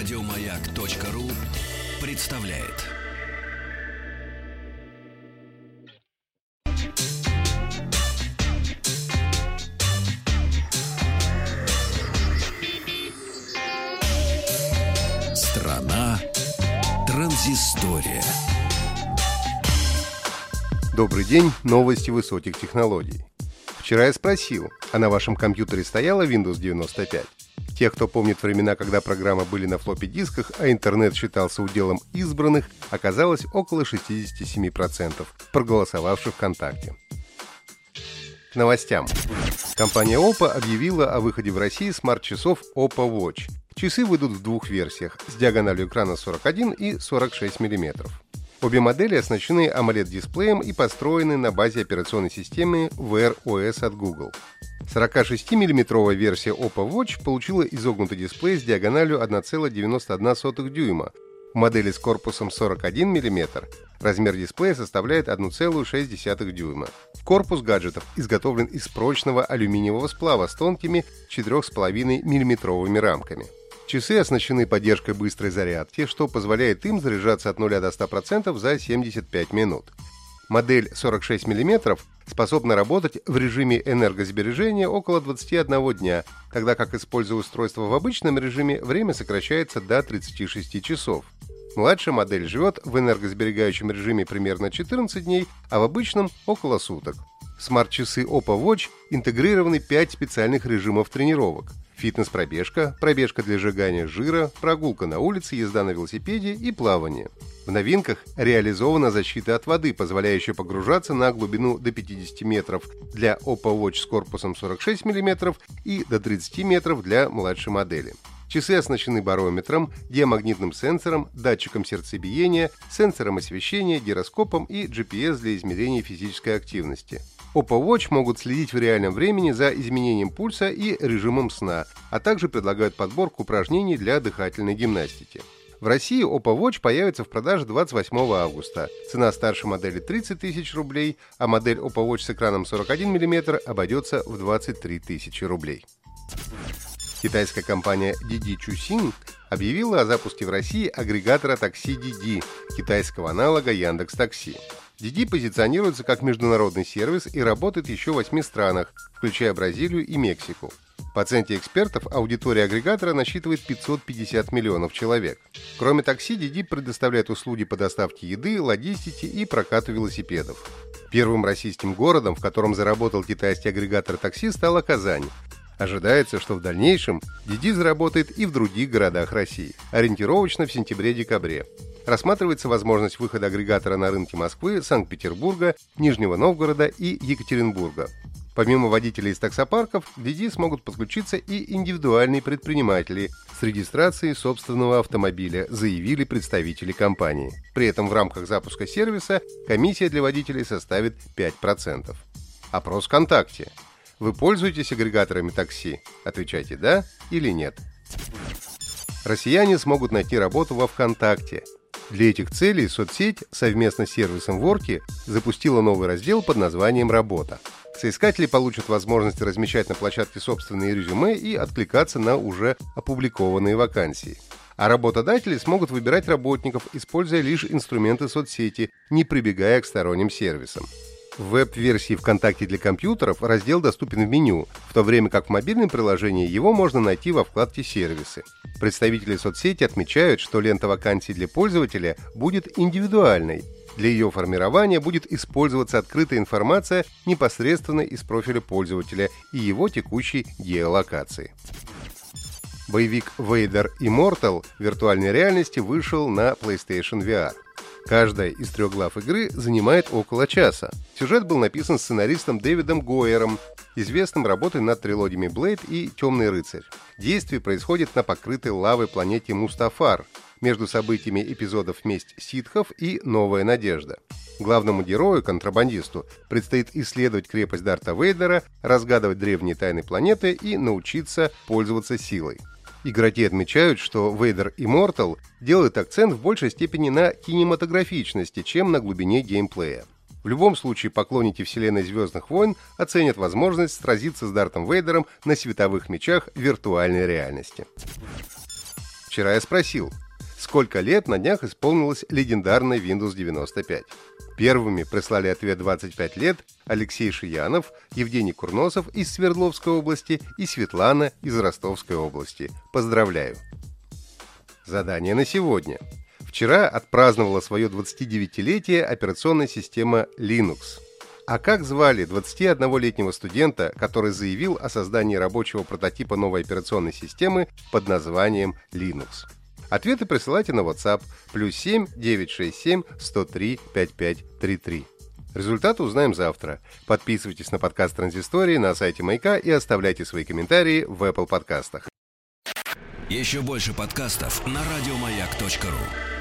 Радиомаяк.ру представляет. Страна транзистория. Добрый день, новости высоких технологий. Вчера я спросил, а на вашем компьютере стояла Windows 95? Те, кто помнит времена, когда программы были на флоппи-дисках, а интернет считался уделом избранных, оказалось около 67%, проголосовавших ВКонтакте. К новостям. Компания Oppo объявила о выходе в России смарт-часов Oppo Watch. Часы выйдут в двух версиях с диагональю экрана 41 и 46 мм. Обе модели оснащены AMOLED-дисплеем и построены на базе операционной системы Wear OS от Google. 46-миллиметровая версия Oppo Watch получила изогнутый дисплей с диагональю 1,91 дюйма. В модели с корпусом 41 мм размер дисплея составляет 1,6 дюйма. Корпус гаджетов изготовлен из прочного алюминиевого сплава с тонкими 4,5 миллиметровыми рамками. Часы оснащены поддержкой быстрой зарядки, что позволяет им заряжаться от 0 до 100% за 75 минут. Модель 46 мм способна работать в режиме энергосбережения около 21 дня, тогда как, используя устройство в обычном режиме, время сокращается до 36 часов. Младшая модель живет в энергосберегающем режиме примерно 14 дней, а в обычном – около суток. В смарт-часы Oppo Watch интегрированы 5 специальных режимов тренировок фитнес-пробежка, пробежка для сжигания жира, прогулка на улице, езда на велосипеде и плавание. В новинках реализована защита от воды, позволяющая погружаться на глубину до 50 метров для Oppo Watch с корпусом 46 мм и до 30 метров для младшей модели. Часы оснащены барометром, диамагнитным сенсором, датчиком сердцебиения, сенсором освещения, гироскопом и GPS для измерения физической активности. Oppo Watch могут следить в реальном времени за изменением пульса и режимом сна, а также предлагают подборку упражнений для дыхательной гимнастики. В России Oppo Watch появится в продаже 28 августа. Цена старшей модели 30 тысяч рублей, а модель Oppo Watch с экраном 41 мм обойдется в 23 тысячи рублей. Китайская компания Didi Chuxing объявила о запуске в России агрегатора такси Didi, китайского аналога Яндекс Такси. Didi позиционируется как международный сервис и работает еще в восьми странах, включая Бразилию и Мексику. По оценке экспертов, аудитория агрегатора насчитывает 550 миллионов человек. Кроме такси, Didi предоставляет услуги по доставке еды, логистике и прокату велосипедов. Первым российским городом, в котором заработал китайский агрегатор такси, стала Казань. Ожидается, что в дальнейшем Didi заработает и в других городах России, ориентировочно в сентябре-декабре рассматривается возможность выхода агрегатора на рынки Москвы, Санкт-Петербурга, Нижнего Новгорода и Екатеринбурга. Помимо водителей из таксопарков, к DD смогут подключиться и индивидуальные предприниматели с регистрацией собственного автомобиля, заявили представители компании. При этом в рамках запуска сервиса комиссия для водителей составит 5%. Опрос ВКонтакте. Вы пользуетесь агрегаторами такси? Отвечайте «да» или «нет». Россияне смогут найти работу во ВКонтакте. Для этих целей соцсеть совместно с сервисом Ворки запустила новый раздел под названием «Работа». Соискатели получат возможность размещать на площадке собственные резюме и откликаться на уже опубликованные вакансии. А работодатели смогут выбирать работников, используя лишь инструменты соцсети, не прибегая к сторонним сервисам. В веб-версии ВКонтакте для компьютеров раздел доступен в меню, в то время как в мобильном приложении его можно найти во вкладке «Сервисы». Представители соцсети отмечают, что лента вакансий для пользователя будет индивидуальной. Для ее формирования будет использоваться открытая информация непосредственно из профиля пользователя и его текущей геолокации. Боевик Vader Immortal виртуальной реальности вышел на PlayStation VR. Каждая из трех глав игры занимает около часа. Сюжет был написан сценаристом Дэвидом Гойером, известным работой над трилогиями Блейд и Темный рыцарь. Действие происходит на покрытой лавой планете Мустафар, между событиями эпизодов «Месть ситхов» и «Новая надежда». Главному герою, контрабандисту, предстоит исследовать крепость Дарта Вейдера, разгадывать древние тайны планеты и научиться пользоваться силой. Игроки отмечают, что Vader Immortal делает акцент в большей степени на кинематографичности, чем на глубине геймплея. В любом случае, поклонники вселенной Звездных войн оценят возможность сразиться с Дартом Вейдером на световых мечах виртуальной реальности. Вчера я спросил, сколько лет на днях исполнилось легендарной Windows 95. Первыми прислали ответ 25 лет Алексей Шиянов, Евгений Курносов из Свердловской области и Светлана из Ростовской области. Поздравляю! Задание на сегодня. Вчера отпраздновала свое 29-летие операционная система Linux. А как звали 21-летнего студента, который заявил о создании рабочего прототипа новой операционной системы под названием Linux? Ответы присылайте на WhatsApp плюс 7 967 103 5533. Результаты узнаем завтра. Подписывайтесь на подкаст Транзистории на сайте Маяка и оставляйте свои комментарии в Apple подкастах. Еще больше подкастов на радиомаяк.ру.